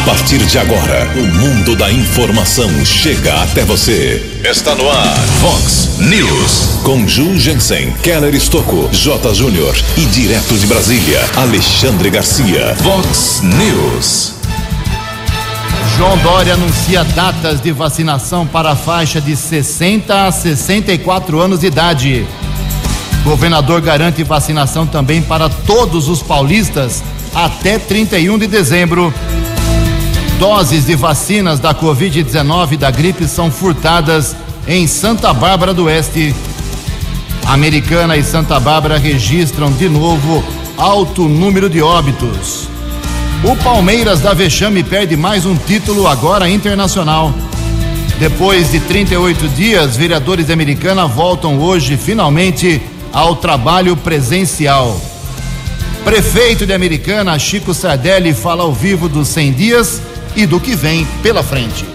A partir de agora, o mundo da informação chega até você. Está no ar, Fox News. Com Ju Jensen, Keller Estocco, J. Júnior e direto de Brasília, Alexandre Garcia. Fox News. João Dória anuncia datas de vacinação para a faixa de 60 a 64 anos de idade. Governador garante vacinação também para todos os paulistas até 31 de dezembro. Doses de vacinas da Covid-19 e da gripe são furtadas em Santa Bárbara do Oeste. Americana e Santa Bárbara registram de novo alto número de óbitos. O Palmeiras da Vexame perde mais um título agora internacional. Depois de 38 dias, vereadores de Americana voltam hoje finalmente ao trabalho presencial. Prefeito de Americana, Chico Sardelli, fala ao vivo dos 100 dias e do que vem pela frente.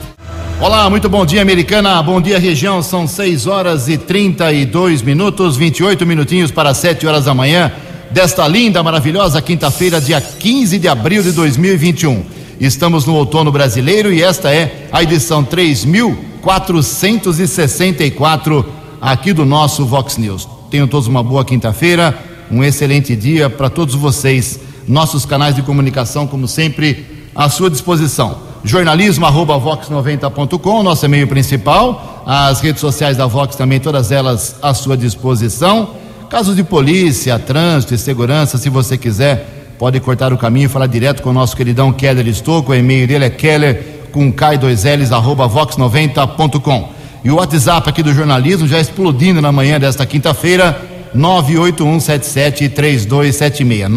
Olá, muito bom dia, Americana. Bom dia, região. São 6 horas e 32 minutos, 28 minutinhos para 7 horas da manhã desta linda, maravilhosa quinta-feira, dia 15 de abril de 2021. Estamos no outono brasileiro e esta é a edição 3464 aqui do nosso Vox News. Tenham todos uma boa quinta-feira, um excelente dia para todos vocês. Nossos canais de comunicação, como sempre, à sua disposição. Jornalismo arroba vox90.com, nosso e-mail principal. As redes sociais da Vox também, todas elas à sua disposição. Casos de polícia, trânsito e segurança, se você quiser, pode cortar o caminho e falar direto com o nosso queridão Keller Estouco. O e-mail dele é keller com K2Ls arroba vox90.com. E o WhatsApp aqui do jornalismo já explodindo na manhã desta quinta-feira, 981773276.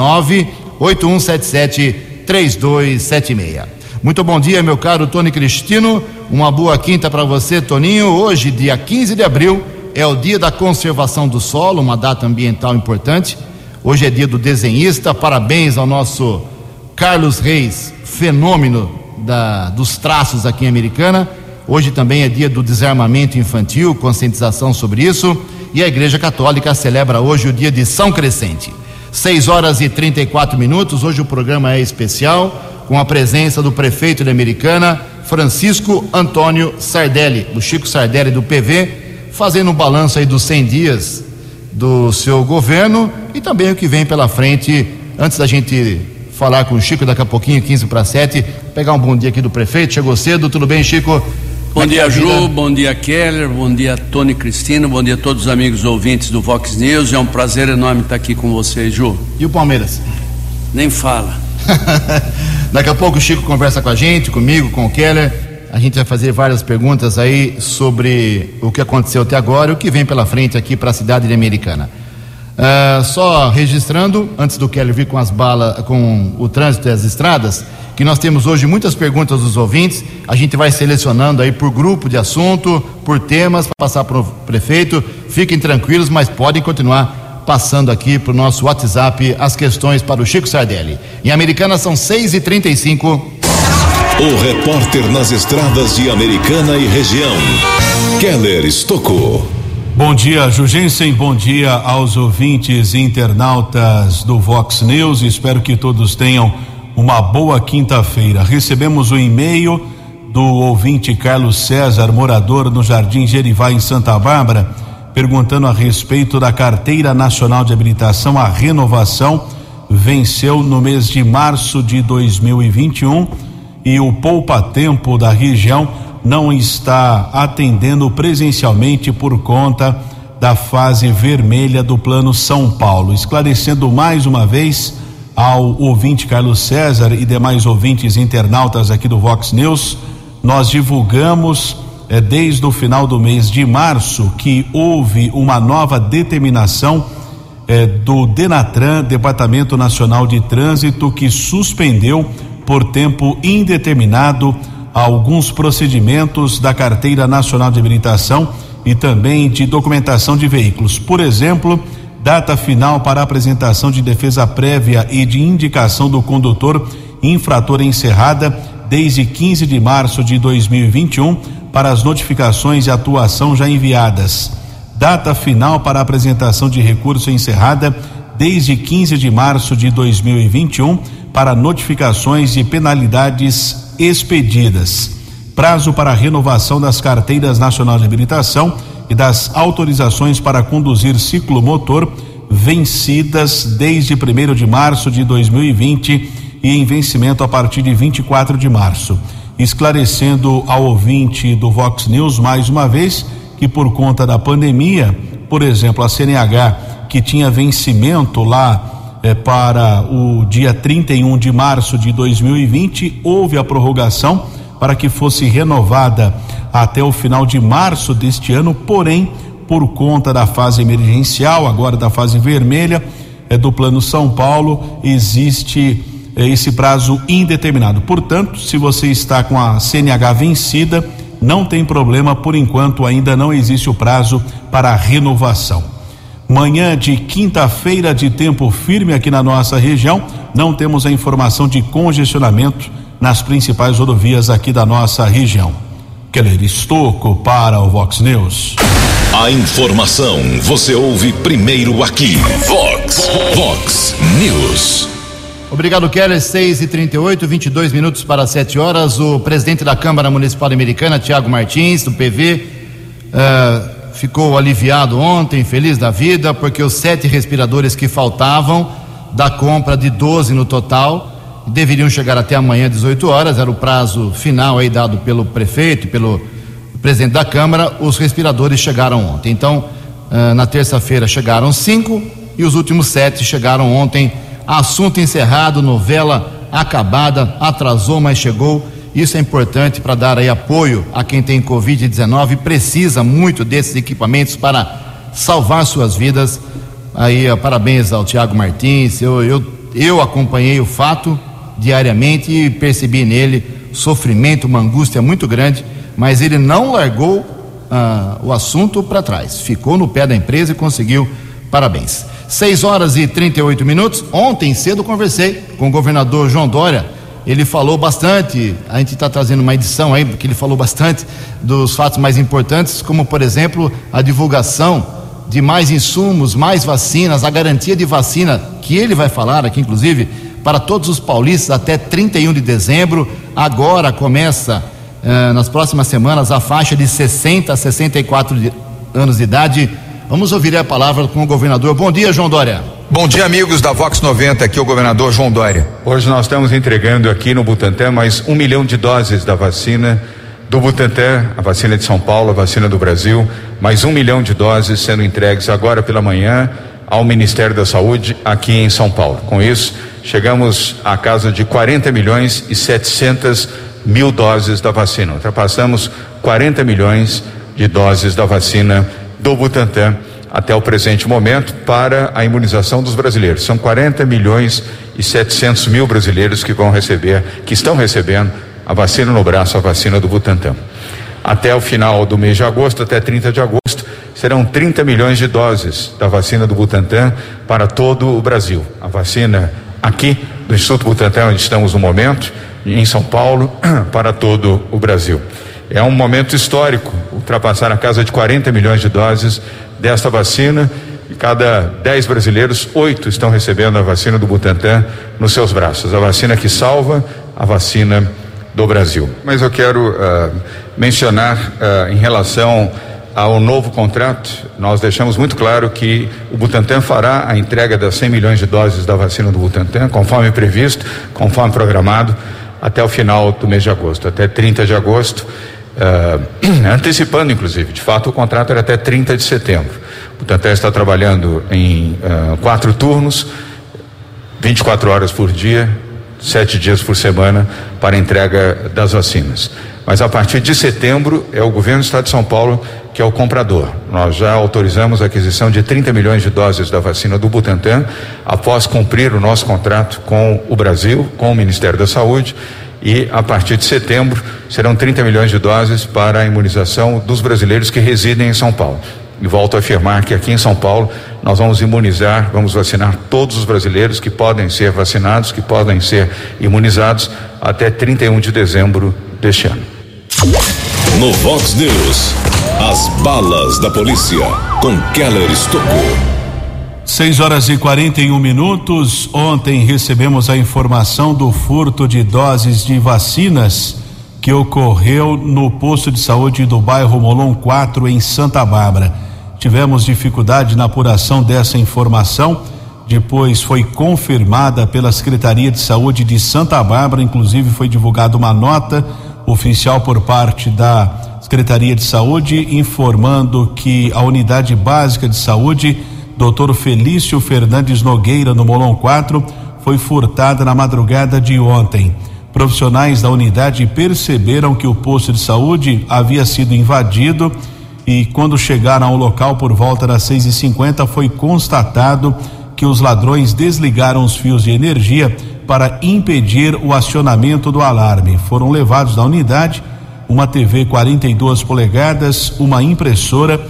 981773276. Muito bom dia, meu caro Tony Cristino. Uma boa quinta para você, Toninho. Hoje, dia 15 de abril, é o dia da conservação do solo, uma data ambiental importante. Hoje é dia do desenhista. Parabéns ao nosso Carlos Reis, fenômeno da, dos traços aqui em Americana. Hoje também é dia do desarmamento infantil, conscientização sobre isso. E a Igreja Católica celebra hoje o dia de São Crescente. 6 horas e 34 minutos. Hoje o programa é especial, com a presença do prefeito de Americana, Francisco Antônio Sardelli, do Chico Sardelli do PV, fazendo um balanço aí dos 100 dias do seu governo e também o que vem pela frente. Antes da gente falar com o Chico daqui a pouquinho, 15 para 7, pegar um bom dia aqui do prefeito. Chegou cedo, tudo bem, Chico? Bom dia, Ju, bom dia, Keller, bom dia, Tony Cristino, bom dia a todos os amigos ouvintes do Vox News. É um prazer enorme estar aqui com vocês, Ju. E o Palmeiras? Nem fala. Daqui a pouco o Chico conversa com a gente, comigo, com o Keller. A gente vai fazer várias perguntas aí sobre o que aconteceu até agora e o que vem pela frente aqui para a cidade de Americana. Uh, só registrando, antes do Keller vir com as balas, com o trânsito e as estradas, que nós temos hoje muitas perguntas dos ouvintes. A gente vai selecionando aí por grupo de assunto, por temas, para passar para o prefeito. Fiquem tranquilos, mas podem continuar passando aqui para o nosso WhatsApp as questões para o Chico Sardelli. Em Americana são 6h35. O repórter nas estradas de Americana e região, Keller Estocou. Bom dia, Jugensen. Bom dia aos ouvintes e internautas do Vox News. Espero que todos tenham uma boa quinta-feira. Recebemos o um e-mail do ouvinte Carlos César, morador no Jardim Gerivá, em Santa Bárbara, perguntando a respeito da Carteira Nacional de Habilitação. A renovação venceu no mês de março de 2021 e o poupa-tempo da região não está atendendo presencialmente por conta da fase vermelha do Plano São Paulo. Esclarecendo mais uma vez ao ouvinte Carlos César e demais ouvintes internautas aqui do Vox News, nós divulgamos eh, desde o final do mês de março que houve uma nova determinação eh, do Denatran, Departamento Nacional de Trânsito, que suspendeu por tempo indeterminado alguns procedimentos da Carteira Nacional de Habilitação e também de documentação de veículos. Por exemplo, data final para apresentação de defesa prévia e de indicação do condutor infrator encerrada desde 15 de março de 2021 para as notificações e atuação já enviadas. Data final para apresentação de recurso encerrada desde 15 de março de 2021 para notificações e penalidades expedidas. Prazo para renovação das carteiras nacionais de habilitação e das autorizações para conduzir ciclomotor vencidas desde 1 de março de 2020 e em vencimento a partir de 24 de março. Esclarecendo ao ouvinte do Vox News mais uma vez que por conta da pandemia, por exemplo, a CNH que tinha vencimento lá eh, para o dia 31 de março de 2020, houve a prorrogação para que fosse renovada até o final de março deste ano, porém, por conta da fase emergencial, agora da fase vermelha, é do Plano São Paulo, existe é, esse prazo indeterminado. Portanto, se você está com a CNH vencida, não tem problema, por enquanto ainda não existe o prazo para renovação. Manhã de quinta-feira de tempo firme aqui na nossa região, não temos a informação de congestionamento nas principais rodovias aqui da nossa região. Keller Estocco para o Vox News. A informação você ouve primeiro aqui. Vox, Vox News. Obrigado, Keller. 6 e 38 22 minutos para 7 horas. O presidente da Câmara Municipal Americana, Tiago Martins, do PV, uh, eh, ficou aliviado ontem, feliz da vida, porque os sete respiradores que faltavam, da compra de 12 no total, deveriam chegar até amanhã, 18 horas, era o prazo final aí dado pelo prefeito e pelo presidente da Câmara. Os respiradores chegaram ontem. Então, uh, na terça-feira chegaram cinco e os últimos sete chegaram ontem. Assunto encerrado, novela acabada, atrasou, mas chegou. Isso é importante para dar aí apoio a quem tem Covid-19 e precisa muito desses equipamentos para salvar suas vidas. Aí, parabéns ao Tiago Martins. Eu, eu, eu acompanhei o fato, diariamente e percebi nele sofrimento, uma angústia muito grande, mas ele não largou ah, o assunto para trás, ficou no pé da empresa e conseguiu. Parabéns. 6 horas e 38 minutos. Ontem cedo conversei com o governador João Dória. Ele falou bastante. A gente está trazendo uma edição aí, porque ele falou bastante dos fatos mais importantes, como por exemplo a divulgação de mais insumos, mais vacinas, a garantia de vacina que ele vai falar aqui, inclusive, para todos os paulistas até 31 de dezembro. Agora começa, eh, nas próximas semanas, a faixa de 60 a 64 de, anos de idade. Vamos ouvir a palavra com o governador. Bom dia, João Dória. Bom dia, amigos da Vox 90, aqui é o governador João Dória. Hoje nós estamos entregando aqui no Butantã mais um milhão de doses da vacina do Butantan, a vacina de São Paulo, a vacina do Brasil, mais um milhão de doses sendo entregues agora pela manhã ao Ministério da Saúde aqui em São Paulo. Com isso, chegamos à casa de 40 milhões e 700 mil doses da vacina. Ultrapassamos 40 milhões de doses da vacina do Butantan até o presente momento para a imunização dos brasileiros. São 40 milhões e 700 mil brasileiros que vão receber, que estão recebendo a vacina no braço, a vacina do Butantan. Até o final do mês de agosto, até 30 de agosto, serão 30 milhões de doses da vacina do Butantan para todo o Brasil. A vacina aqui do Instituto Butantan, onde estamos no momento, em São Paulo, para todo o Brasil. É um momento histórico ultrapassar a casa de 40 milhões de doses desta vacina. E cada 10 brasileiros, oito estão recebendo a vacina do Butantan nos seus braços. A vacina que salva, a vacina do Brasil. Mas eu quero uh, mencionar uh, em relação ao novo contrato, nós deixamos muito claro que o Butantan fará a entrega das 100 milhões de doses da vacina do Butantan, conforme previsto, conforme programado, até o final do mês de agosto, até 30 de agosto, uh, antecipando inclusive. De fato, o contrato era até 30 de setembro. O Butantan está trabalhando em uh, quatro turnos, 24 horas por dia, sete dias por semana, para entrega das vacinas. Mas a partir de setembro é o governo do Estado de São Paulo que é o comprador. Nós já autorizamos a aquisição de 30 milhões de doses da vacina do Butantan, após cumprir o nosso contrato com o Brasil, com o Ministério da Saúde, e a partir de setembro serão 30 milhões de doses para a imunização dos brasileiros que residem em São Paulo. E volto a afirmar que aqui em São Paulo nós vamos imunizar, vamos vacinar todos os brasileiros que podem ser vacinados, que podem ser imunizados até 31 de dezembro deste ano. No Vox News, as balas da polícia com Keller Estocou. 6 horas e 41 minutos. Ontem recebemos a informação do furto de doses de vacinas que ocorreu no posto de saúde do bairro Molon 4 em Santa Bárbara. Tivemos dificuldade na apuração dessa informação, depois foi confirmada pela Secretaria de Saúde de Santa Bárbara, inclusive foi divulgada uma nota oficial por parte da Secretaria de Saúde informando que a unidade básica de saúde Dr. Felício Fernandes Nogueira no Molon 4 foi furtada na madrugada de ontem. Profissionais da unidade perceberam que o posto de saúde havia sido invadido e quando chegaram ao local por volta das seis e cinquenta foi constatado que os ladrões desligaram os fios de energia para impedir o acionamento do alarme. Foram levados da unidade uma TV 42 polegadas, uma impressora,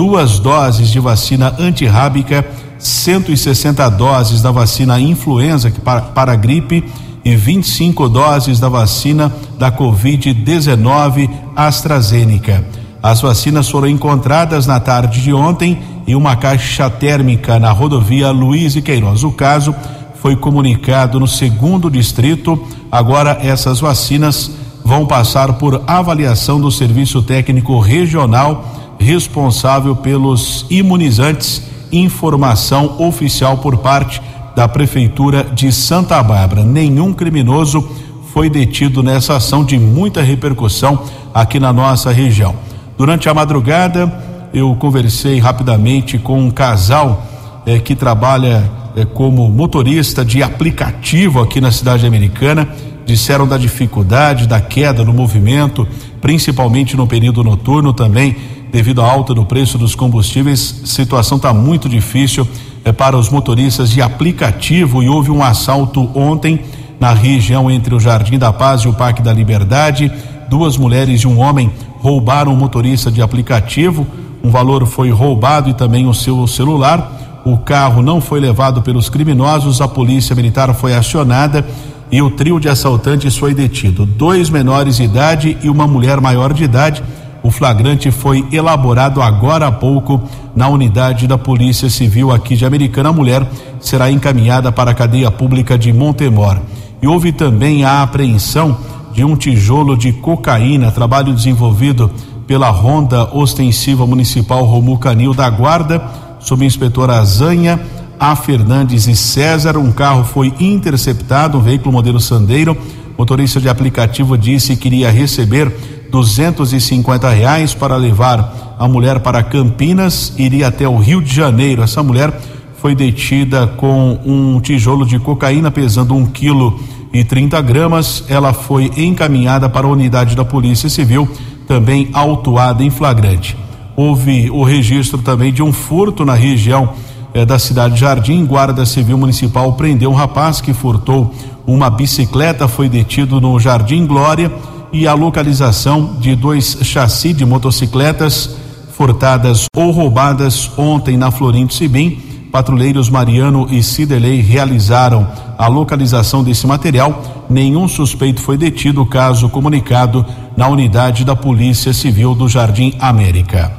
duas doses de vacina antirrábica, 160 doses da vacina influenza para, para gripe e 25 doses da vacina da Covid-19 AstraZeneca. As vacinas foram encontradas na tarde de ontem em uma caixa térmica na rodovia Luiz e Queiroz. O caso foi comunicado no segundo distrito. Agora essas vacinas vão passar por avaliação do Serviço Técnico Regional responsável pelos imunizantes. Informação oficial por parte da Prefeitura de Santa Bárbara. Nenhum criminoso foi detido nessa ação de muita repercussão aqui na nossa região. Durante a madrugada, eu conversei rapidamente com um casal eh, que trabalha eh, como motorista de aplicativo aqui na cidade americana. Disseram da dificuldade, da queda no movimento, principalmente no período noturno também, devido à alta do preço dos combustíveis. Situação está muito difícil eh, para os motoristas de aplicativo e houve um assalto ontem na região entre o Jardim da Paz e o Parque da Liberdade. Duas mulheres e um homem roubaram um motorista de aplicativo, um valor foi roubado e também o seu celular. O carro não foi levado pelos criminosos, a polícia militar foi acionada e o trio de assaltantes foi detido. Dois menores de idade e uma mulher maior de idade. O flagrante foi elaborado agora há pouco na unidade da Polícia Civil aqui de Americana. A mulher será encaminhada para a cadeia pública de Montemor. E houve também a apreensão de um tijolo de cocaína, trabalho desenvolvido pela Ronda Ostensiva Municipal Romu Canil da Guarda, sob inspetor Azanha, A. Fernandes e César. Um carro foi interceptado, um veículo modelo Sandeiro. Motorista de aplicativo disse que iria receber 250 reais para levar a mulher para Campinas, iria até o Rio de Janeiro. Essa mulher foi detida com um tijolo de cocaína pesando um quilo e 30 gramas. Ela foi encaminhada para a unidade da Polícia Civil, também autuada em flagrante. Houve o registro também de um furto na região eh, da cidade de Jardim. Guarda Civil Municipal prendeu um rapaz que furtou uma bicicleta, foi detido no Jardim Glória e a localização de dois chassi de motocicletas furtadas ou roubadas ontem na Florindo Sibim patrulheiros Mariano e Ciderley realizaram a localização desse material. Nenhum suspeito foi detido, caso comunicado na unidade da Polícia Civil do Jardim América.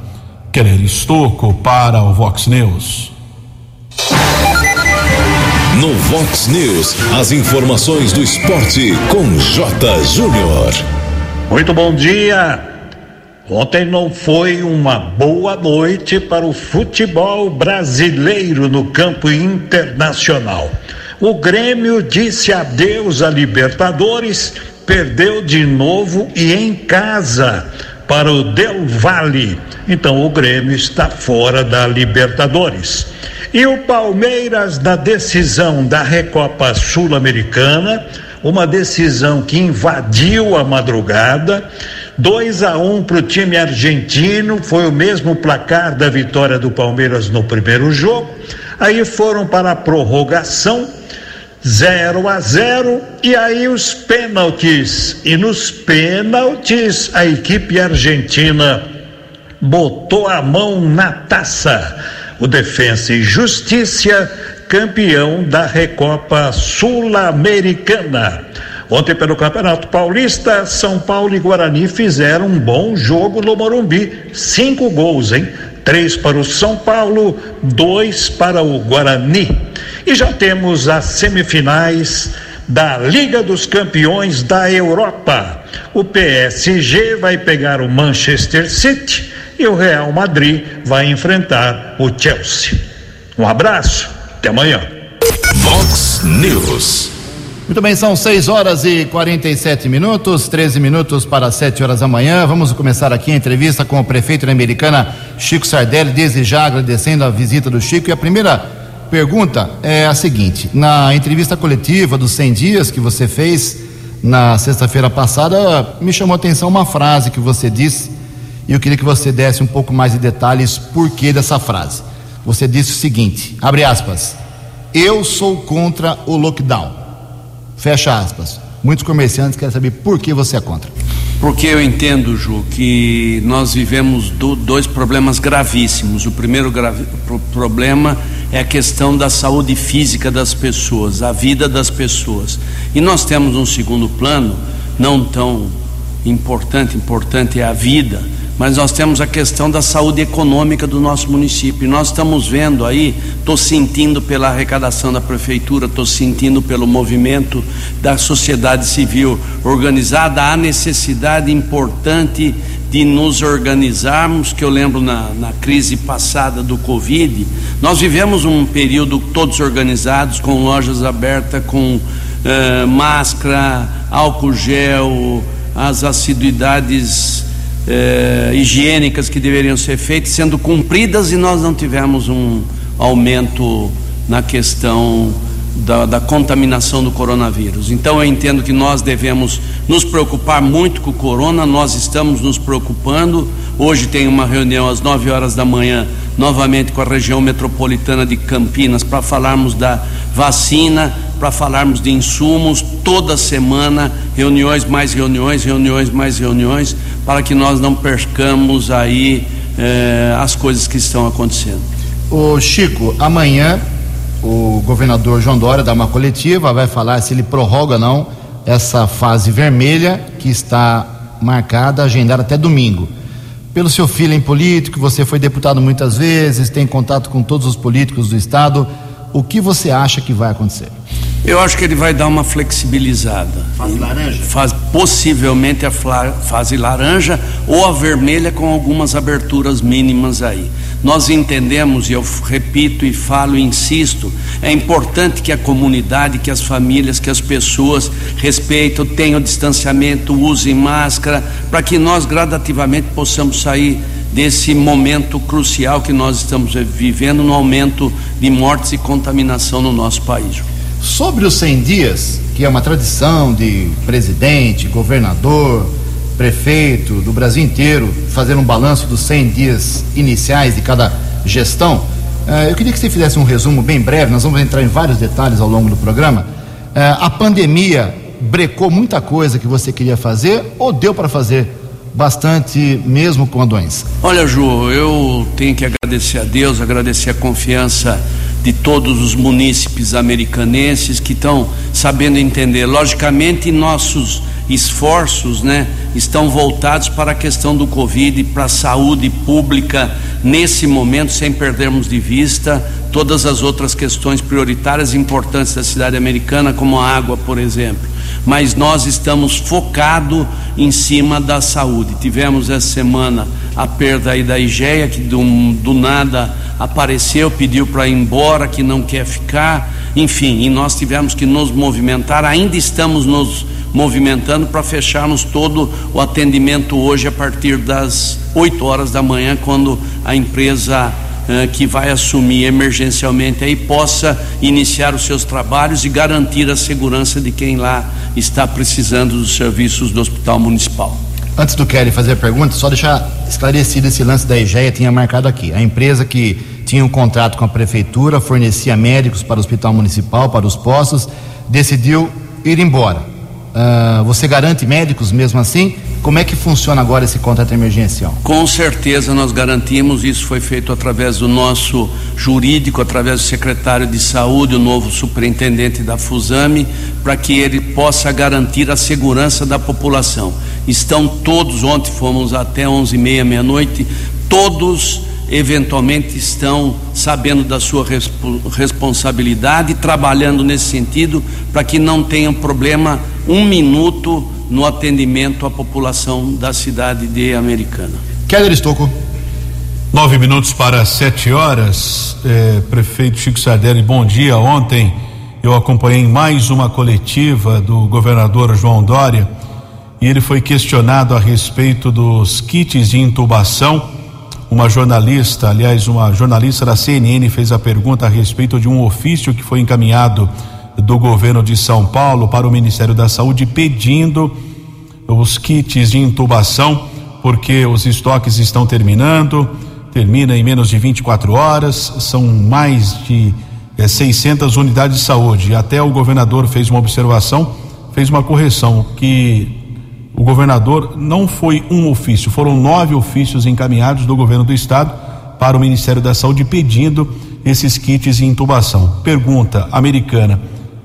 Querer Estoco para o Vox News. No Vox News, as informações do esporte com J. Júnior. Muito bom dia. Ontem não foi uma boa noite para o futebol brasileiro no campo internacional. O Grêmio disse adeus à Libertadores, perdeu de novo e em casa para o Del Valle. Então o Grêmio está fora da Libertadores. E o Palmeiras na decisão da Recopa Sul-Americana, uma decisão que invadiu a madrugada 2 a 1 um para o time argentino, foi o mesmo placar da vitória do Palmeiras no primeiro jogo. Aí foram para a prorrogação, 0 a 0 e aí os pênaltis. E nos pênaltis a equipe argentina botou a mão na taça. O Defensa e Justiça, campeão da Recopa Sul-Americana. Ontem, pelo Campeonato Paulista, São Paulo e Guarani fizeram um bom jogo no Morumbi. Cinco gols, hein? Três para o São Paulo, dois para o Guarani. E já temos as semifinais da Liga dos Campeões da Europa. O PSG vai pegar o Manchester City e o Real Madrid vai enfrentar o Chelsea. Um abraço, até amanhã. Vox News. Muito bem, são 6 horas e 47 minutos, 13 minutos para 7 horas da manhã. Vamos começar aqui a entrevista com o prefeito da Americana, Chico Sardelli, desde já agradecendo a visita do Chico. E a primeira pergunta é a seguinte: na entrevista coletiva dos 100 dias que você fez na sexta-feira passada, me chamou a atenção uma frase que você disse e eu queria que você desse um pouco mais de detalhes por que dessa frase. Você disse o seguinte: abre aspas, eu sou contra o lockdown. Fecha aspas. Muitos comerciantes querem saber por que você é contra. Porque eu entendo, Ju, que nós vivemos do, dois problemas gravíssimos. O primeiro gravi, pro, problema é a questão da saúde física das pessoas, a vida das pessoas. E nós temos um segundo plano, não tão importante, importante é a vida mas nós temos a questão da saúde econômica do nosso município. Nós estamos vendo aí, estou sentindo pela arrecadação da prefeitura, estou sentindo pelo movimento da sociedade civil organizada a necessidade importante de nos organizarmos, que eu lembro na, na crise passada do Covid, nós vivemos um período todos organizados, com lojas abertas, com uh, máscara, álcool gel, as assiduidades eh, higiênicas que deveriam ser feitas sendo cumpridas e nós não tivemos um aumento na questão da, da, contaminação do coronavírus. Então eu entendo que nós devemos nos preocupar muito com o corona, nós estamos nos preocupando. Hoje tem uma reunião às 9 horas da manhã, novamente com a região metropolitana de Campinas, para falarmos da vacina, para falarmos de insumos, toda semana, reuniões, mais reuniões, reuniões, mais reuniões, para que nós não percamos aí eh, as coisas que estão acontecendo. O Chico, amanhã o governador João Dória dá uma coletiva, vai falar se ele prorroga ou não essa fase vermelha que está marcada, agendada até domingo. Pelo seu feeling político, você foi deputado muitas vezes, tem contato com todos os políticos do estado. O que você acha que vai acontecer? Eu acho que ele vai dar uma flexibilizada. Fase laranja? Faz, possivelmente a fase laranja ou a vermelha com algumas aberturas mínimas aí. Nós entendemos, e eu repito e falo e insisto, é importante que a comunidade, que as famílias, que as pessoas respeitem, tenham distanciamento, usem máscara, para que nós gradativamente possamos sair desse momento crucial que nós estamos vivendo no aumento de mortes e contaminação no nosso país. Sobre os 100 dias, que é uma tradição de presidente, governador, prefeito do Brasil inteiro fazer um balanço dos 100 dias iniciais de cada gestão, eh, eu queria que você fizesse um resumo bem breve, nós vamos entrar em vários detalhes ao longo do programa. Eh, a pandemia brecou muita coisa que você queria fazer ou deu para fazer bastante mesmo com a doença? Olha, Ju, eu tenho que agradecer a Deus, agradecer a confiança de todos os munícipes americanenses que estão sabendo entender. Logicamente, nossos esforços né, estão voltados para a questão do Covid, para a saúde pública, nesse momento, sem perdermos de vista todas as outras questões prioritárias e importantes da cidade americana, como a água, por exemplo. Mas nós estamos focados em cima da saúde. Tivemos essa semana a perda aí da IGEA, que do, do nada apareceu, pediu para ir embora, que não quer ficar, enfim, e nós tivemos que nos movimentar, ainda estamos nos movimentando para fecharmos todo o atendimento hoje a partir das 8 horas da manhã, quando a empresa eh, que vai assumir emergencialmente aí possa iniciar os seus trabalhos e garantir a segurança de quem lá está precisando dos serviços do Hospital Municipal. Antes do Kelly fazer a pergunta, só deixar esclarecido esse lance da IGEA, tinha marcado aqui. A empresa que tinha um contrato com a prefeitura, fornecia médicos para o Hospital Municipal, para os postos, decidiu ir embora. Uh, você garante médicos mesmo assim? Como é que funciona agora esse contrato emergencial? Com certeza nós garantimos, isso foi feito através do nosso jurídico, através do secretário de saúde, o novo superintendente da Fusame, para que ele possa garantir a segurança da população. Estão todos, ontem fomos até onze e meia, meia-noite, todos eventualmente estão sabendo da sua responsabilidade, trabalhando nesse sentido, para que não tenham problema um minuto no atendimento à população da cidade de Americana. Keller Estocco. Nove minutos para sete horas. É, prefeito Chico Sardelli, bom dia. Ontem eu acompanhei mais uma coletiva do governador João Dória e ele foi questionado a respeito dos kits de intubação. Uma jornalista, aliás, uma jornalista da CNN fez a pergunta a respeito de um ofício que foi encaminhado do governo de São Paulo para o Ministério da Saúde pedindo os kits de intubação, porque os estoques estão terminando, termina em menos de 24 horas, são mais de é, 600 unidades de saúde. Até o governador fez uma observação, fez uma correção, que o governador não foi um ofício, foram nove ofícios encaminhados do governo do estado para o Ministério da Saúde pedindo esses kits de intubação. Pergunta americana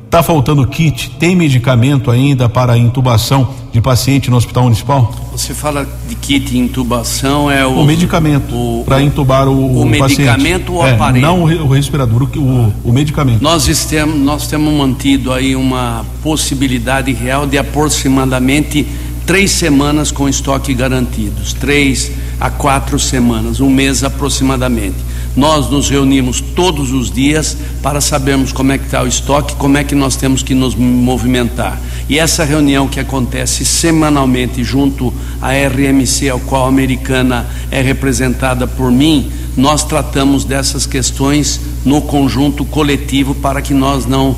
Está faltando kit? Tem medicamento ainda para intubação de paciente no hospital municipal? Você fala de kit intubação é o. O medicamento para intubar o, o, o medicamento ou é, aparelho? Não o respirador, o, o medicamento. Nós temos, nós temos mantido aí uma possibilidade real de aproximadamente três semanas com estoque garantidos, três a quatro semanas, um mês aproximadamente. Nós nos reunimos todos os dias para sabermos como é que está o estoque, como é que nós temos que nos movimentar. E essa reunião que acontece semanalmente junto à RMC, ao qual a americana é representada por mim, nós tratamos dessas questões no conjunto coletivo para que nós não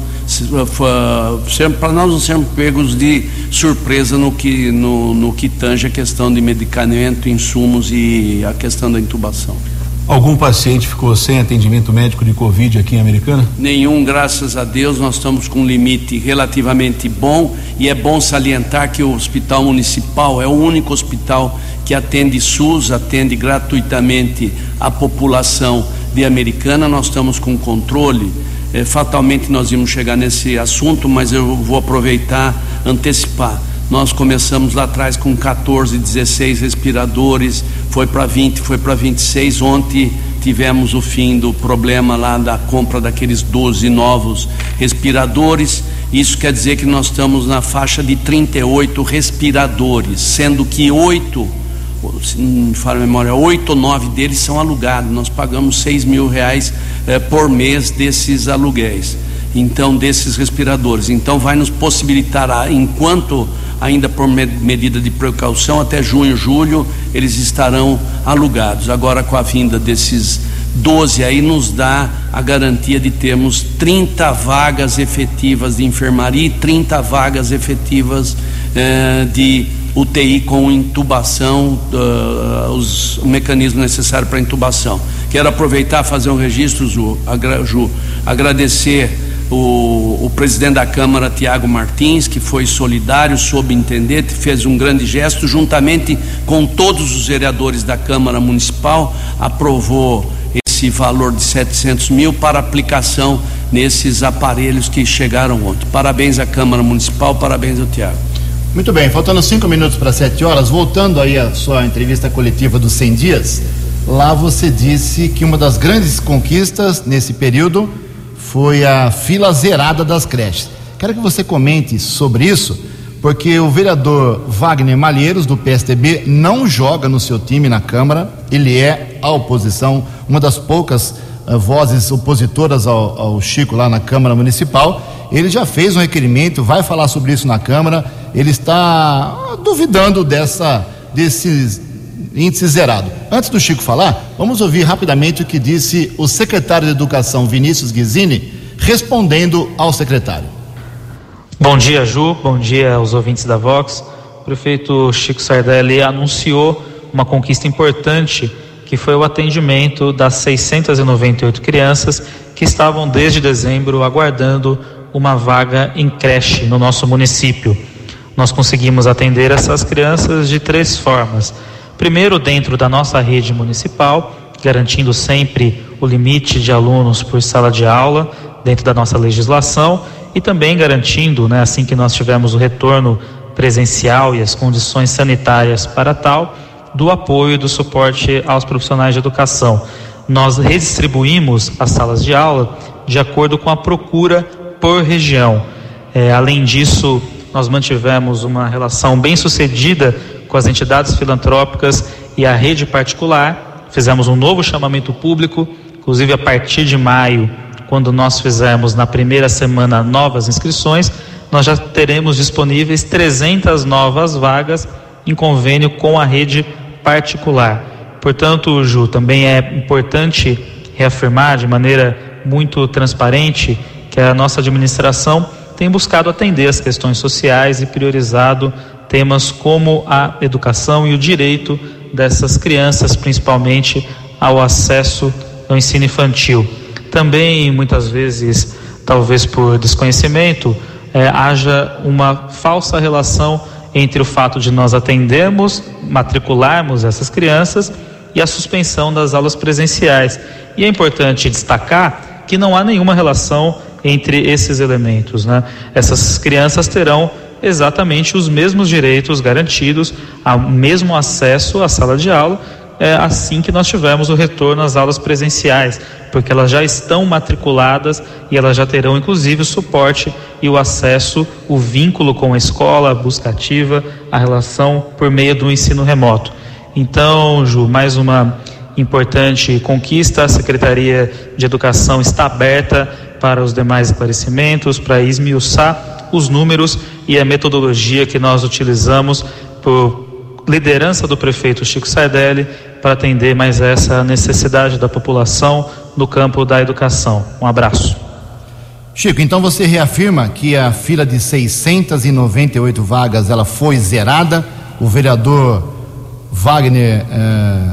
para nós não sermos pegos de surpresa no que, no, no que tange a questão de medicamento, insumos e a questão da intubação. Algum paciente ficou sem atendimento médico de Covid aqui em Americana? Nenhum, graças a Deus. Nós estamos com um limite relativamente bom e é bom salientar que o Hospital Municipal é o único hospital que atende SUS, atende gratuitamente a população de Americana. Nós estamos com controle. É, fatalmente nós íamos chegar nesse assunto, mas eu vou aproveitar, antecipar. Nós começamos lá atrás com 14, 16 respiradores, foi para 20, foi para 26. Ontem tivemos o fim do problema lá da compra daqueles 12 novos respiradores. Isso quer dizer que nós estamos na faixa de 38 respiradores, sendo que oito, se não me falo a memória, oito ou nove deles são alugados. Nós pagamos 6 mil reais eh, por mês desses aluguéis, então desses respiradores. Então vai nos possibilitar, enquanto ainda por medida de precaução, até junho, julho, eles estarão alugados. Agora, com a vinda desses 12 aí, nos dá a garantia de termos 30 vagas efetivas de enfermaria e 30 vagas efetivas eh, de UTI com intubação, uh, os, o mecanismo necessário para intubação. Quero aproveitar fazer um registro, Ju, agra, Ju agradecer o, o presidente da Câmara, Tiago Martins, que foi solidário, soube entender, fez um grande gesto, juntamente com todos os vereadores da Câmara Municipal, aprovou esse valor de 700 mil para aplicação nesses aparelhos que chegaram ontem. Parabéns à Câmara Municipal, parabéns ao Tiago. Muito bem, faltando cinco minutos para sete horas, voltando aí à sua entrevista coletiva dos 100 dias, lá você disse que uma das grandes conquistas nesse período foi a fila zerada das creches. Quero que você comente sobre isso, porque o vereador Wagner Malheiros, do PSDB, não joga no seu time na Câmara, ele é a oposição, uma das poucas uh, vozes opositoras ao, ao Chico lá na Câmara Municipal. Ele já fez um requerimento, vai falar sobre isso na Câmara, ele está duvidando dessa, desses índice zerado. Antes do Chico falar, vamos ouvir rapidamente o que disse o secretário de Educação, Vinícius Guizini, respondendo ao secretário. Bom dia, Ju. Bom dia aos ouvintes da Vox. O prefeito Chico Sardelli anunciou uma conquista importante que foi o atendimento das 698 crianças que estavam desde dezembro aguardando uma vaga em creche no nosso município. Nós conseguimos atender essas crianças de três formas Primeiro, dentro da nossa rede municipal, garantindo sempre o limite de alunos por sala de aula, dentro da nossa legislação, e também garantindo, né, assim que nós tivermos o retorno presencial e as condições sanitárias para tal, do apoio e do suporte aos profissionais de educação. Nós redistribuímos as salas de aula de acordo com a procura por região. É, além disso, nós mantivemos uma relação bem sucedida com as entidades filantrópicas e a rede particular. Fizemos um novo chamamento público, inclusive a partir de maio, quando nós fizermos na primeira semana novas inscrições, nós já teremos disponíveis 300 novas vagas em convênio com a rede particular. Portanto, Ju, também é importante reafirmar de maneira muito transparente que a nossa administração tem buscado atender as questões sociais e priorizado temas como a educação e o direito dessas crianças, principalmente ao acesso ao ensino infantil. Também, muitas vezes, talvez por desconhecimento, é, haja uma falsa relação entre o fato de nós atendermos, matricularmos essas crianças e a suspensão das aulas presenciais. E é importante destacar que não há nenhuma relação entre esses elementos. Né? Essas crianças terão exatamente os mesmos direitos garantidos, ao mesmo acesso à sala de aula, é, assim que nós tivermos o retorno às aulas presenciais, porque elas já estão matriculadas e elas já terão inclusive o suporte e o acesso, o vínculo com a escola, a busca ativa, a relação por meio do ensino remoto. Então, Ju, mais uma importante conquista, a Secretaria de Educação está aberta para os demais esclarecimentos, para esmiuçar os números e a metodologia que nós utilizamos por liderança do prefeito Chico Sardelli para atender mais essa necessidade da população no campo da educação. Um abraço. Chico, então você reafirma que a fila de 698 vagas ela foi zerada. O vereador Wagner eh,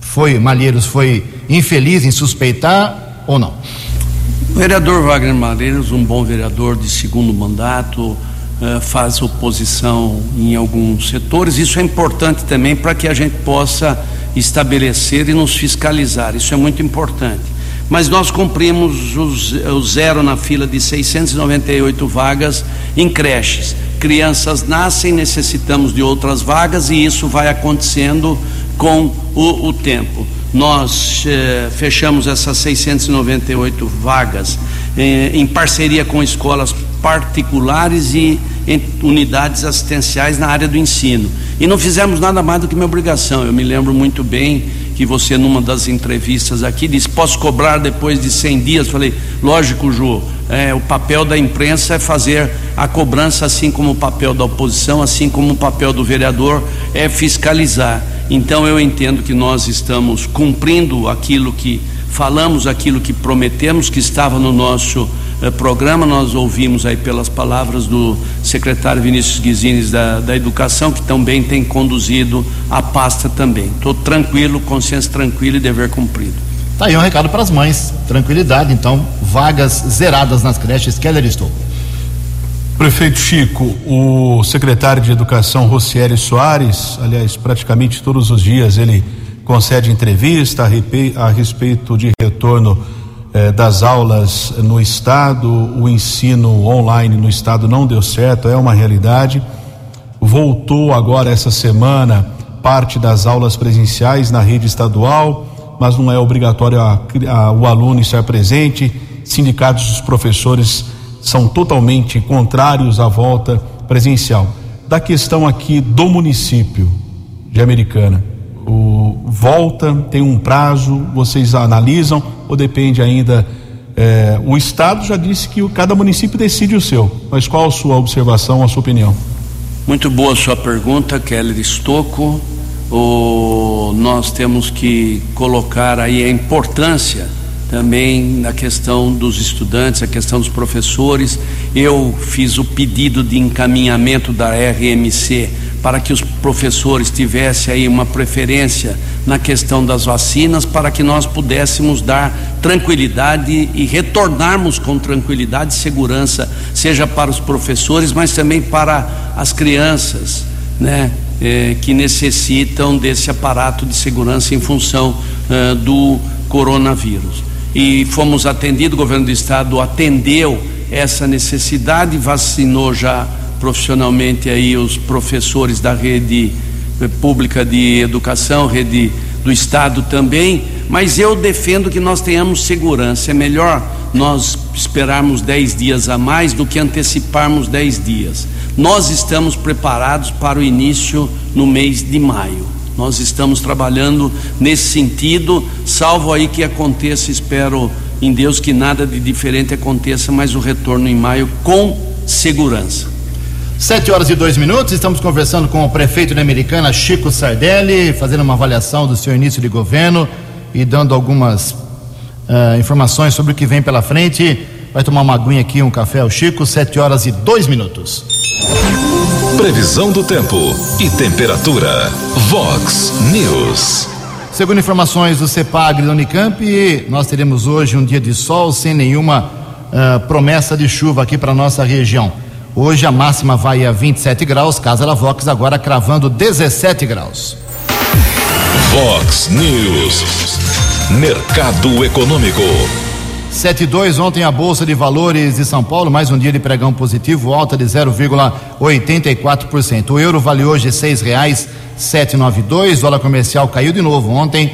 foi Malheiros foi infeliz em suspeitar ou não? O vereador Wagner Malheiros, um bom vereador de segundo mandato, eh, faz oposição em alguns setores. Isso é importante também para que a gente possa estabelecer e nos fiscalizar. Isso é muito importante. Mas nós cumprimos o zero na fila de 698 vagas em creches. Crianças nascem, necessitamos de outras vagas e isso vai acontecendo com o, o tempo. Nós eh, fechamos essas 698 vagas eh, em parceria com escolas particulares e unidades assistenciais na área do ensino. E não fizemos nada mais do que minha obrigação. Eu me lembro muito bem que você, numa das entrevistas aqui, disse: Posso cobrar depois de 100 dias? Falei: Lógico, Ju. É, o papel da imprensa é fazer a cobrança, assim como o papel da oposição, assim como o papel do vereador é fiscalizar. Então eu entendo que nós estamos cumprindo aquilo que falamos, aquilo que prometemos, que estava no nosso eh, programa. Nós ouvimos aí pelas palavras do secretário Vinícius Guizines da, da Educação, que também tem conduzido a pasta também. Estou tranquilo, consciência tranquila e dever cumprido. Tá aí um recado para as mães. Tranquilidade, então, vagas zeradas nas creches. Keller estou. Prefeito Chico, o secretário de Educação Rocieri Soares, aliás, praticamente todos os dias ele concede entrevista a, respeito de retorno eh, das aulas no estado, o ensino online no estado não deu certo, é uma realidade. Voltou agora essa semana parte das aulas presenciais na rede estadual, mas não é obrigatório a, a, o aluno estar presente. Sindicatos dos professores são totalmente contrários à volta presencial. Da questão aqui do município de Americana, o, volta, tem um prazo, vocês analisam ou depende ainda? É, o Estado já disse que cada município decide o seu, mas qual a sua observação, a sua opinião? Muito boa a sua pergunta, Keller Estocco. O, nós temos que colocar aí a importância também na questão dos estudantes, a questão dos professores. Eu fiz o pedido de encaminhamento da RMC para que os professores tivessem aí uma preferência na questão das vacinas, para que nós pudéssemos dar tranquilidade e retornarmos com tranquilidade e segurança, seja para os professores, mas também para as crianças, né? Eh, que necessitam desse aparato de segurança em função eh, do coronavírus e fomos atendidos, o governo do estado atendeu essa necessidade, vacinou já profissionalmente aí os professores da rede pública de educação, rede do Estado também, mas eu defendo que nós tenhamos segurança. É melhor nós esperarmos 10 dias a mais do que anteciparmos 10 dias. Nós estamos preparados para o início no mês de maio. Nós estamos trabalhando nesse sentido, salvo aí que aconteça, espero em Deus que nada de diferente aconteça, mas o retorno em maio com segurança. Sete horas e dois minutos, estamos conversando com o prefeito da Americana, Chico Sardelli, fazendo uma avaliação do seu início de governo e dando algumas uh, informações sobre o que vem pela frente. Vai tomar uma aguinha aqui, um café ao Chico, sete horas e dois minutos. Previsão do tempo e temperatura. Vox News. Segundo informações do CEPAG da Unicamp, nós teremos hoje um dia de sol sem nenhuma uh, promessa de chuva aqui para nossa região. Hoje a máxima vai a 27 graus, Casa da Vox agora cravando 17 graus. Vox News. Mercado Econômico. 72 ontem a Bolsa de Valores de São Paulo, mais um dia de pregão positivo, alta de 0,84%. O euro vale hoje seis reais 792, dólar comercial caiu de novo ontem,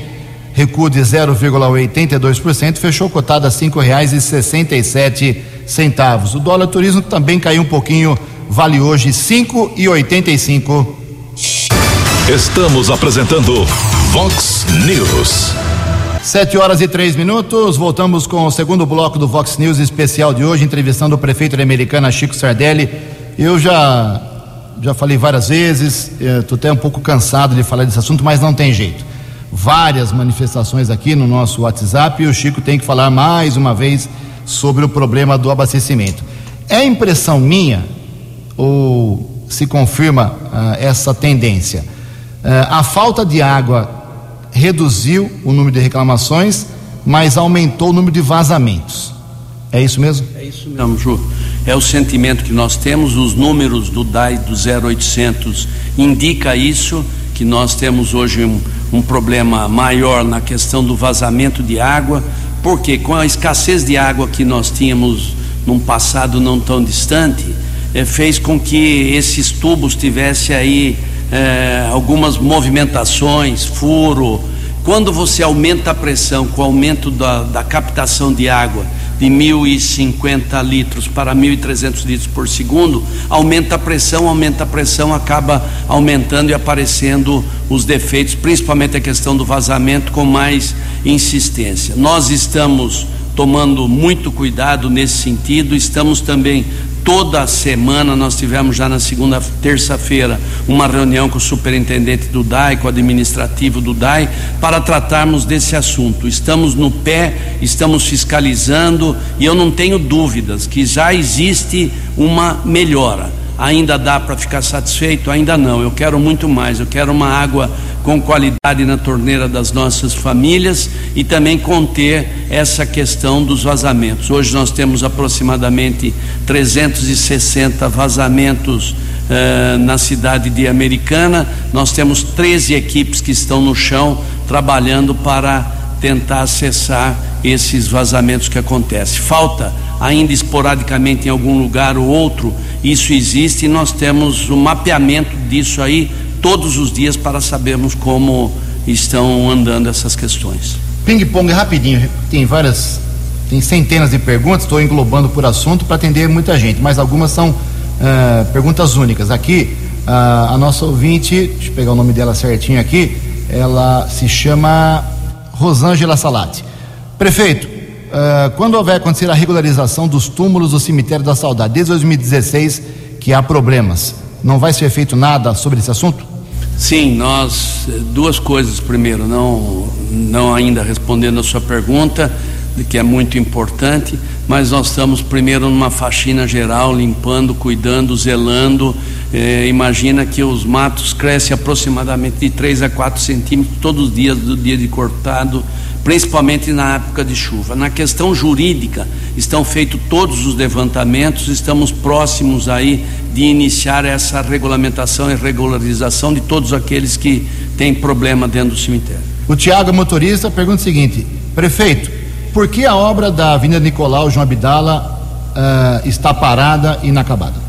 recuo de 0,82%, fechou cotado a cinco reais e sessenta e sete centavos. O dólar turismo também caiu um pouquinho, vale hoje cinco e oitenta e cinco. Estamos apresentando Vox News. Sete horas e três minutos, voltamos com o segundo bloco do Vox News especial de hoje, entrevistando o prefeito da Americana, Chico Sardelli. Eu já já falei várias vezes, estou até um pouco cansado de falar desse assunto, mas não tem jeito. Várias manifestações aqui no nosso WhatsApp e o Chico tem que falar mais uma vez sobre o problema do abastecimento. É impressão minha ou se confirma uh, essa tendência? Uh, a falta de água reduziu o número de reclamações, mas aumentou o número de vazamentos. É isso mesmo? É isso mesmo, Ju. É o sentimento que nós temos, os números do DAI do 0800 indica isso, que nós temos hoje um, um problema maior na questão do vazamento de água, porque com a escassez de água que nós tínhamos num passado não tão distante, é, fez com que esses tubos tivessem aí é, algumas movimentações, furo. Quando você aumenta a pressão com o aumento da, da captação de água de 1.050 litros para 1.300 litros por segundo, aumenta a pressão, aumenta a pressão, acaba aumentando e aparecendo os defeitos, principalmente a questão do vazamento com mais insistência. Nós estamos tomando muito cuidado nesse sentido, estamos também toda semana nós tivemos já na segunda terça-feira uma reunião com o superintendente do DAI, com o administrativo do DAI, para tratarmos desse assunto. Estamos no pé, estamos fiscalizando e eu não tenho dúvidas que já existe uma melhora. Ainda dá para ficar satisfeito? Ainda não. Eu quero muito mais. Eu quero uma água com qualidade na torneira das nossas famílias e também conter essa questão dos vazamentos. Hoje nós temos aproximadamente 360 vazamentos eh, na cidade de Americana. Nós temos 13 equipes que estão no chão trabalhando para tentar acessar esses vazamentos que acontecem. Falta ainda esporadicamente em algum lugar ou outro, isso existe e nós temos o um mapeamento disso aí todos os dias para sabermos como estão andando essas questões. Ping-pong rapidinho, tem várias, tem centenas de perguntas, estou englobando por assunto para atender muita gente, mas algumas são uh, perguntas únicas. Aqui, uh, a nossa ouvinte, deixa eu pegar o nome dela certinho aqui, ela se chama Rosângela Salati. Prefeito, uh, quando vai acontecer a regularização dos túmulos do cemitério da Saudade? Desde 2016 que há problemas. Não vai ser feito nada sobre esse assunto? Sim, nós duas coisas primeiro, não não ainda respondendo a sua pergunta, que é muito importante, mas nós estamos primeiro numa faxina geral, limpando, cuidando, zelando. Eh, imagina que os matos crescem aproximadamente de 3 a 4 centímetros todos os dias do dia de cortado principalmente na época de chuva. Na questão jurídica, estão feitos todos os levantamentos, estamos próximos aí de iniciar essa regulamentação e regularização de todos aqueles que têm problema dentro do cemitério. O Tiago motorista pergunta o seguinte: prefeito, por que a obra da Avenida Nicolau João Abdala uh, está parada e inacabada?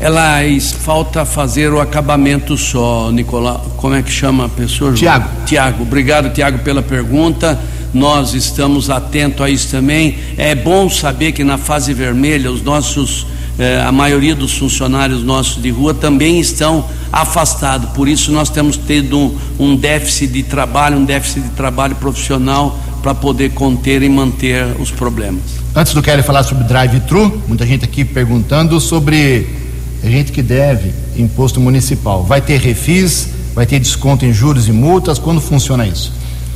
Ela falta fazer o acabamento só, Nicolau. Como é que chama a pessoa? Tiago. Tiago, obrigado, Tiago, pela pergunta. Nós estamos atentos a isso também. É bom saber que na fase vermelha os nossos eh, a maioria dos funcionários nossos de rua também estão afastados. Por isso nós temos tido um, um déficit de trabalho, um déficit de trabalho profissional para poder conter e manter os problemas. Antes do Kelly falar sobre drive-thru, muita gente aqui perguntando sobre gente que deve imposto municipal. Vai ter refis? Vai ter desconto em juros e multas? Quando funciona isso?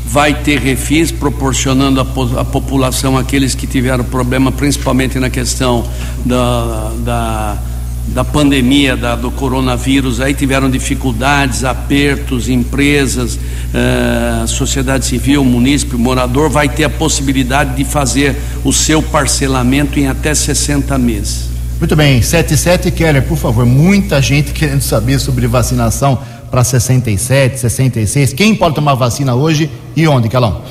vai ter refis proporcionando a, população aqueles que tiveram problema, principalmente na questão da, da, da pandemia da, do coronavírus, aí tiveram dificuldades, apertos, empresas, eh, sociedade civil, munícipe, morador, vai ter a possibilidade de fazer o seu parcelamento em até 60 meses. Muito bem, 77 Keller, por favor, muita gente querendo saber sobre vacinação para 67, 66. Quem pode tomar vacina hoje e onde, Calão?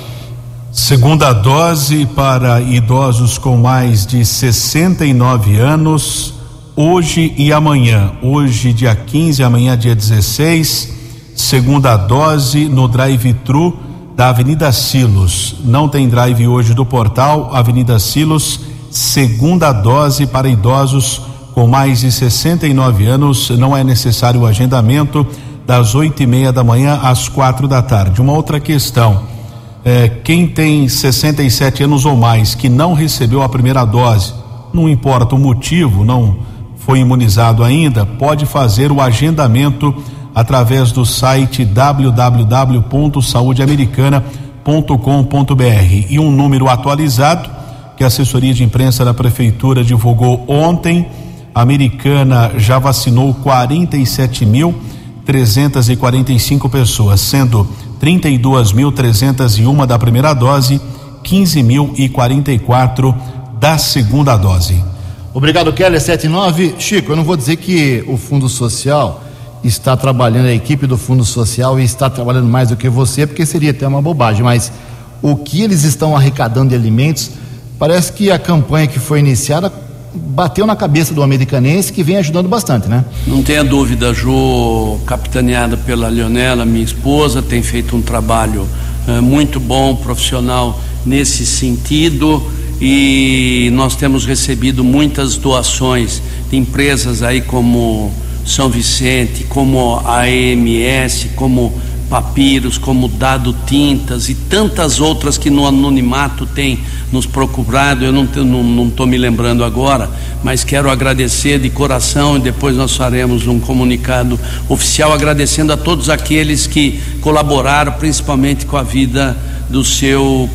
Segunda dose para idosos com mais de 69 anos, hoje e amanhã. Hoje, dia 15, amanhã, dia 16. Segunda dose no drive-thru da Avenida Silos. Não tem drive hoje do portal Avenida Silos. Segunda dose para idosos com mais de 69 anos. Não é necessário o agendamento das oito e meia da manhã às quatro da tarde. Uma outra questão: é, quem tem 67 anos ou mais que não recebeu a primeira dose, não importa o motivo, não foi imunizado ainda, pode fazer o agendamento através do site www.saudeamericana.com.br e um número atualizado que a assessoria de imprensa da prefeitura divulgou ontem. A americana já vacinou 47 mil 345 pessoas, sendo 32.301 da primeira dose, 15.044 da segunda dose. Obrigado, Keller 79. Chico, eu não vou dizer que o Fundo Social está trabalhando, a equipe do Fundo Social está trabalhando mais do que você, porque seria até uma bobagem, mas o que eles estão arrecadando de alimentos, parece que a campanha que foi iniciada bateu na cabeça do americanense que vem ajudando bastante, né? Não tenha dúvida, Ju, capitaneada pela Leonela, minha esposa, tem feito um trabalho é, muito bom, profissional nesse sentido e nós temos recebido muitas doações de empresas aí como São Vicente, como a AMS, como Papiros, como Dado Tintas e tantas outras que no anonimato têm nos procurado. Eu não estou não, não me lembrando agora, mas quero agradecer de coração e depois nós faremos um comunicado oficial agradecendo a todos aqueles que colaboraram, principalmente com a vida do seu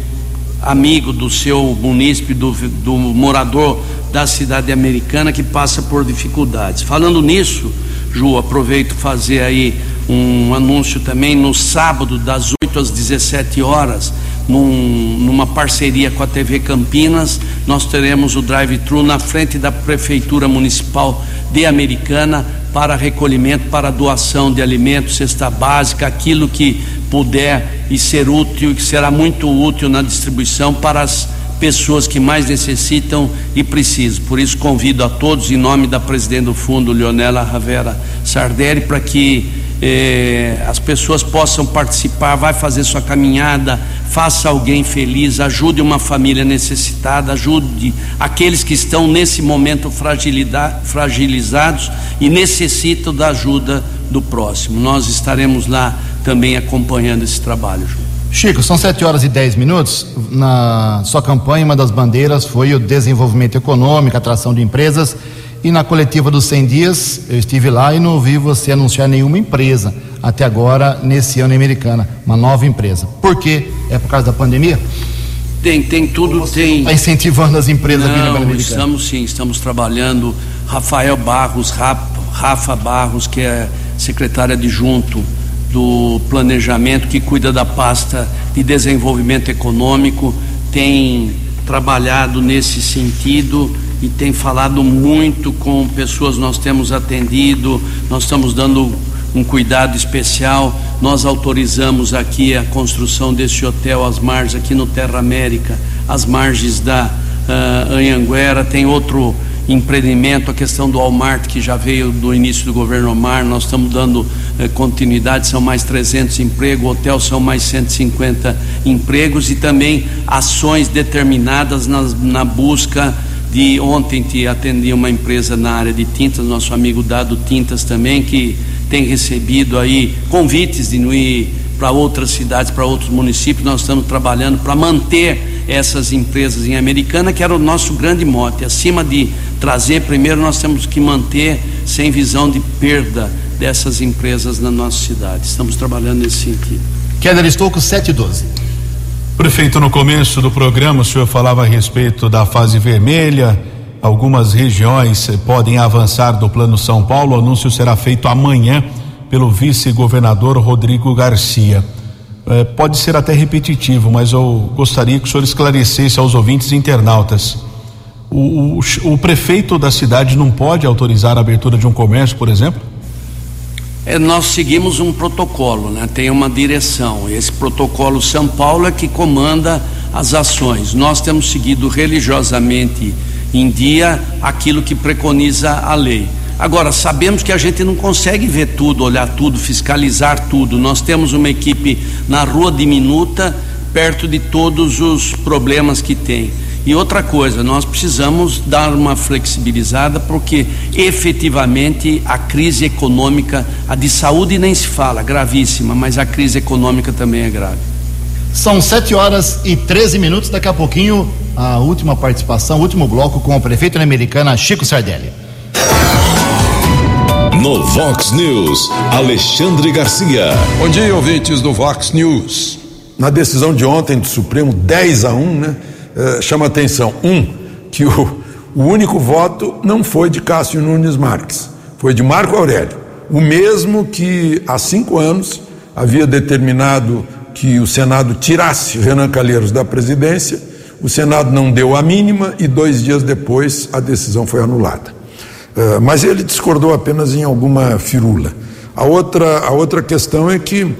amigo, do seu munícipe, do, do morador da cidade americana que passa por dificuldades. Falando nisso, Ju, aproveito fazer aí um anúncio também no sábado, das 8 às 17 horas, num, numa parceria com a TV Campinas, nós teremos o drive-thru na frente da Prefeitura Municipal de Americana para recolhimento, para doação de alimentos, cesta básica, aquilo que puder e ser útil, que será muito útil na distribuição para as pessoas que mais necessitam e precisam. Por isso convido a todos, em nome da presidente do fundo, Leonela Ravera Sardelli, para que eh, as pessoas possam participar, vai fazer sua caminhada, faça alguém feliz, ajude uma família necessitada, ajude aqueles que estão nesse momento fragilizados e necessitam da ajuda do próximo. Nós estaremos lá também acompanhando esse trabalho. Chico, são 7 horas e 10 minutos. Na sua campanha, uma das bandeiras foi o desenvolvimento econômico, atração de empresas e na coletiva dos 100 dias, eu estive lá e não ouvi você anunciar nenhuma empresa até agora, nesse ano americana, uma nova empresa. Por quê? É por causa da pandemia? Tem, tem tudo, tem. Está incentivando as empresas não, a vir Estamos sim, estamos trabalhando. Rafael Barros, Rafa Barros, que é secretária adjunto do planejamento, que cuida da pasta de desenvolvimento econômico, tem trabalhado nesse sentido e tem falado muito com pessoas nós temos atendido, nós estamos dando um cuidado especial. Nós autorizamos aqui a construção desse hotel às margens aqui no Terra América, às margens da uh, Anhanguera. Tem outro empreendimento, a questão do Walmart, que já veio do início do governo Omar, nós estamos dando eh, continuidade, são mais 300 empregos, hotel são mais 150 empregos e também ações determinadas na, na busca de ontem te atendi uma empresa na área de tintas, nosso amigo Dado Tintas também, que tem recebido aí convites de ir para outras cidades, para outros municípios. Nós estamos trabalhando para manter essas empresas em Americana, que era o nosso grande mote. Acima de trazer, primeiro nós temos que manter sem visão de perda dessas empresas na nossa cidade. Estamos trabalhando nesse sentido. Keller Estouco 712. Prefeito, no começo do programa o senhor falava a respeito da fase vermelha. Algumas regiões podem avançar do Plano São Paulo. O anúncio será feito amanhã pelo vice-governador Rodrigo Garcia. É, pode ser até repetitivo, mas eu gostaria que o senhor esclarecesse aos ouvintes internautas. O, o, o prefeito da cidade não pode autorizar a abertura de um comércio, por exemplo? É, nós seguimos um protocolo, né? tem uma direção. Esse protocolo São Paulo é que comanda as ações. Nós temos seguido religiosamente em dia aquilo que preconiza a lei. Agora, sabemos que a gente não consegue ver tudo, olhar tudo, fiscalizar tudo. Nós temos uma equipe na rua diminuta, perto de todos os problemas que tem. E outra coisa, nós precisamos dar uma flexibilizada porque efetivamente a crise econômica, a de saúde nem se fala, gravíssima, mas a crise econômica também é grave. São 7 horas e 13 minutos, daqui a pouquinho a última participação, o último bloco com o prefeito americana Chico Sardelli. No Vox News, Alexandre Garcia. Bom dia, ouvintes do Vox News. Na decisão de ontem do Supremo, 10 a 1, né? Eh, chama atenção. Um, que o, o único voto não foi de Cássio Nunes Marques, foi de Marco Aurélio, o mesmo que há cinco anos havia determinado que o Senado tirasse Renan Calheiros da presidência. O Senado não deu a mínima e dois dias depois a decisão foi anulada. Uh, mas ele discordou apenas em alguma firula. A outra, a outra questão é que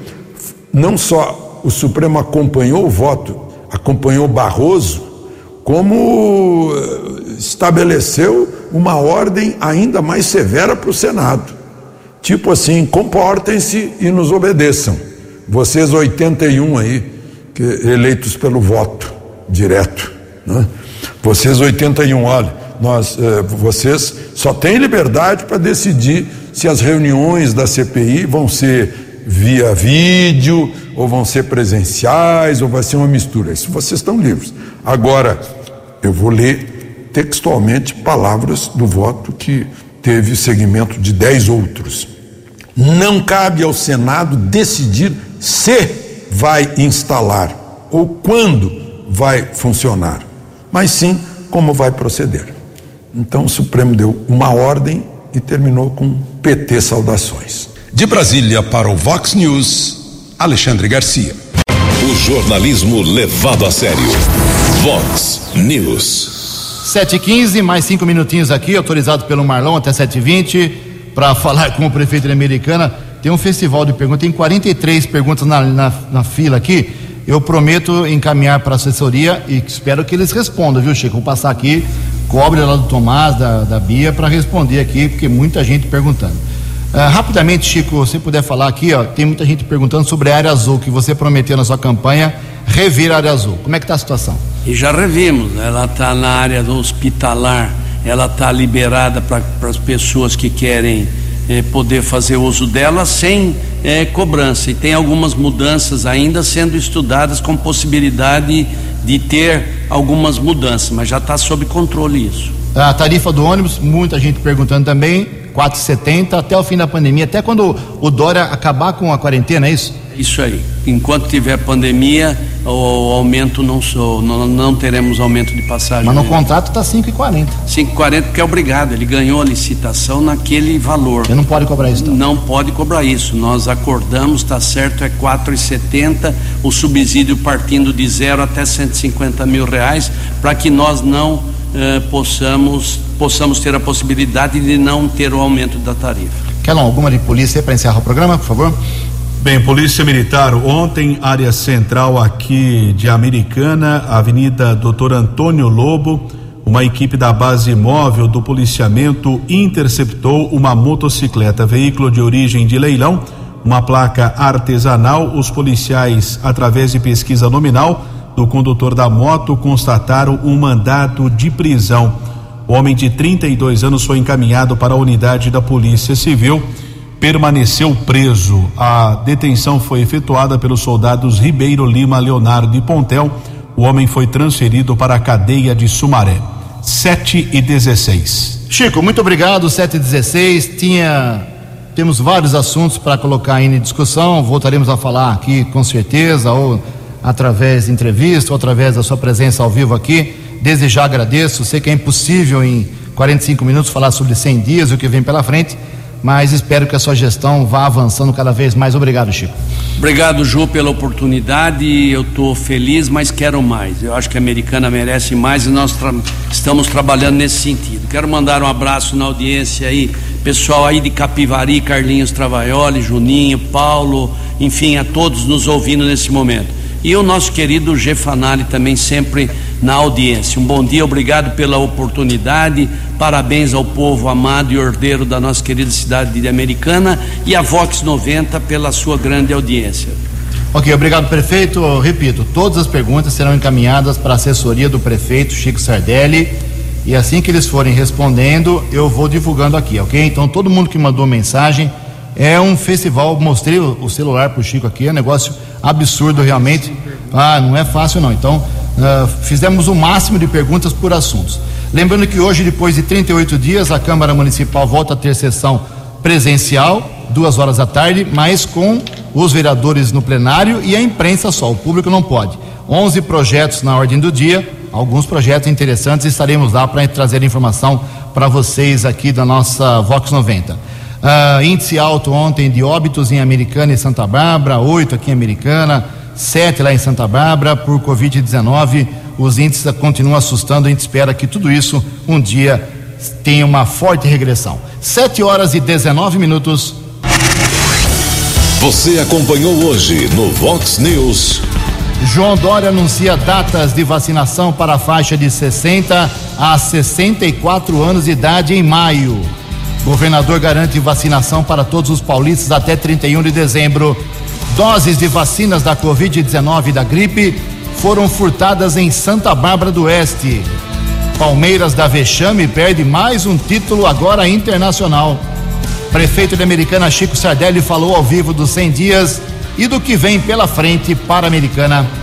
não só o Supremo acompanhou o voto acompanhou Barroso, como eh, estabeleceu uma ordem ainda mais severa para o Senado. Tipo assim, comportem-se e nos obedeçam. Vocês 81 aí, que, eleitos pelo voto direto. Né? Vocês 81, olha, nós, eh, vocês só têm liberdade para decidir se as reuniões da CPI vão ser via vídeo, ou vão ser presenciais, ou vai ser uma mistura. Isso vocês estão livres. Agora, eu vou ler textualmente palavras do voto que teve seguimento de dez outros. Não cabe ao Senado decidir se vai instalar ou quando vai funcionar, mas sim como vai proceder. Então o Supremo deu uma ordem e terminou com PT saudações. De Brasília para o Vox News, Alexandre Garcia. O jornalismo levado a sério. Vox News. 7h15, mais cinco minutinhos aqui, autorizado pelo Marlon até 7h20, para falar com o prefeito da Americana. Tem um festival de perguntas, tem 43 perguntas na, na, na fila aqui. Eu prometo encaminhar para a assessoria e espero que eles respondam, viu, Chico? Vou passar aqui, cobre lá do Tomás, da, da Bia, para responder aqui, porque muita gente perguntando. Uh, rapidamente, Chico, se puder falar aqui, ó, tem muita gente perguntando sobre a área azul, que você prometeu na sua campanha rever a área azul. Como é que está a situação? E já revimos, né? ela está na área do hospitalar, ela está liberada para as pessoas que querem eh, poder fazer uso dela sem eh, cobrança. E tem algumas mudanças ainda sendo estudadas com possibilidade de ter algumas mudanças, mas já está sob controle isso. A tarifa do ônibus, muita gente perguntando também 4,70 até o fim da pandemia, até quando o Dória acabar com a quarentena, é isso? Isso aí. Enquanto tiver pandemia, o aumento não, não, não teremos aumento de passagem. Mas no contrato está 5,40. 5,40 porque é obrigado, ele ganhou a licitação naquele valor. Ele não pode cobrar isso. Então. Não pode cobrar isso. Nós acordamos, está certo, é 4,70, o subsídio partindo de zero até 150 mil reais, para que nós não eh, possamos possamos ter a possibilidade de não ter o aumento da tarifa. Kelon, alguma de polícia para encerrar o programa, por favor? Bem, Polícia Militar, ontem, área central aqui de Americana, Avenida Doutor Antônio Lobo, uma equipe da base móvel do policiamento interceptou uma motocicleta, veículo de origem de leilão, uma placa artesanal. Os policiais, através de pesquisa nominal do condutor da moto, constataram um mandado de prisão. O homem de 32 anos foi encaminhado para a unidade da Polícia Civil, permaneceu preso. A detenção foi efetuada pelos soldados Ribeiro Lima, Leonardo e Pontel. O homem foi transferido para a cadeia de Sumaré. 7 e 16. Chico, muito obrigado. 7 e 16. Tinha. Temos vários assuntos para colocar em discussão. Voltaremos a falar aqui com certeza, ou através de entrevista, ou através da sua presença ao vivo aqui. Desde já agradeço. Sei que é impossível em 45 minutos falar sobre 100 dias e o que vem pela frente mas espero que a sua gestão vá avançando cada vez mais. Obrigado, Chico. Obrigado, Ju, pela oportunidade. Eu estou feliz, mas quero mais. Eu acho que a americana merece mais e nós tra estamos trabalhando nesse sentido. Quero mandar um abraço na audiência aí, pessoal aí de Capivari, Carlinhos Travaioli, Juninho, Paulo, enfim, a todos nos ouvindo nesse momento. E o nosso querido Gefanali também sempre na audiência. Um bom dia, obrigado pela oportunidade. Parabéns ao povo amado e ordeiro da nossa querida cidade de Americana e a Vox 90 pela sua grande audiência. Ok, obrigado, prefeito. Eu repito, todas as perguntas serão encaminhadas para a assessoria do prefeito Chico Sardelli. E assim que eles forem respondendo, eu vou divulgando aqui, ok? Então, todo mundo que mandou mensagem, é um festival. Mostrei o, celular para o Chico aqui, é um negócio absurdo realmente. Ah, não é fácil não. Então, Uh, fizemos o máximo de perguntas por assuntos. Lembrando que hoje, depois de 38 dias, a Câmara Municipal volta a ter sessão presencial, duas horas da tarde, mas com os vereadores no plenário e a imprensa só, o público não pode. 11 projetos na ordem do dia, alguns projetos interessantes, estaremos lá para trazer informação para vocês aqui da nossa Vox 90. Uh, índice alto ontem de óbitos em Americana e Santa Bárbara, oito aqui em Americana sete lá em Santa Bárbara por Covid-19. Os índices continuam assustando. A gente espera que tudo isso um dia tenha uma forte regressão. Sete horas e 19 minutos. Você acompanhou hoje no Vox News. João Dória anuncia datas de vacinação para a faixa de 60 a 64 anos de idade em maio. Governador garante vacinação para todos os paulistas até 31 de dezembro. Doses de vacinas da Covid-19 e da gripe foram furtadas em Santa Bárbara do Oeste. Palmeiras da Vexame perde mais um título agora internacional. Prefeito de Americana Chico Sardelli falou ao vivo dos 100 dias e do que vem pela frente para a Americana.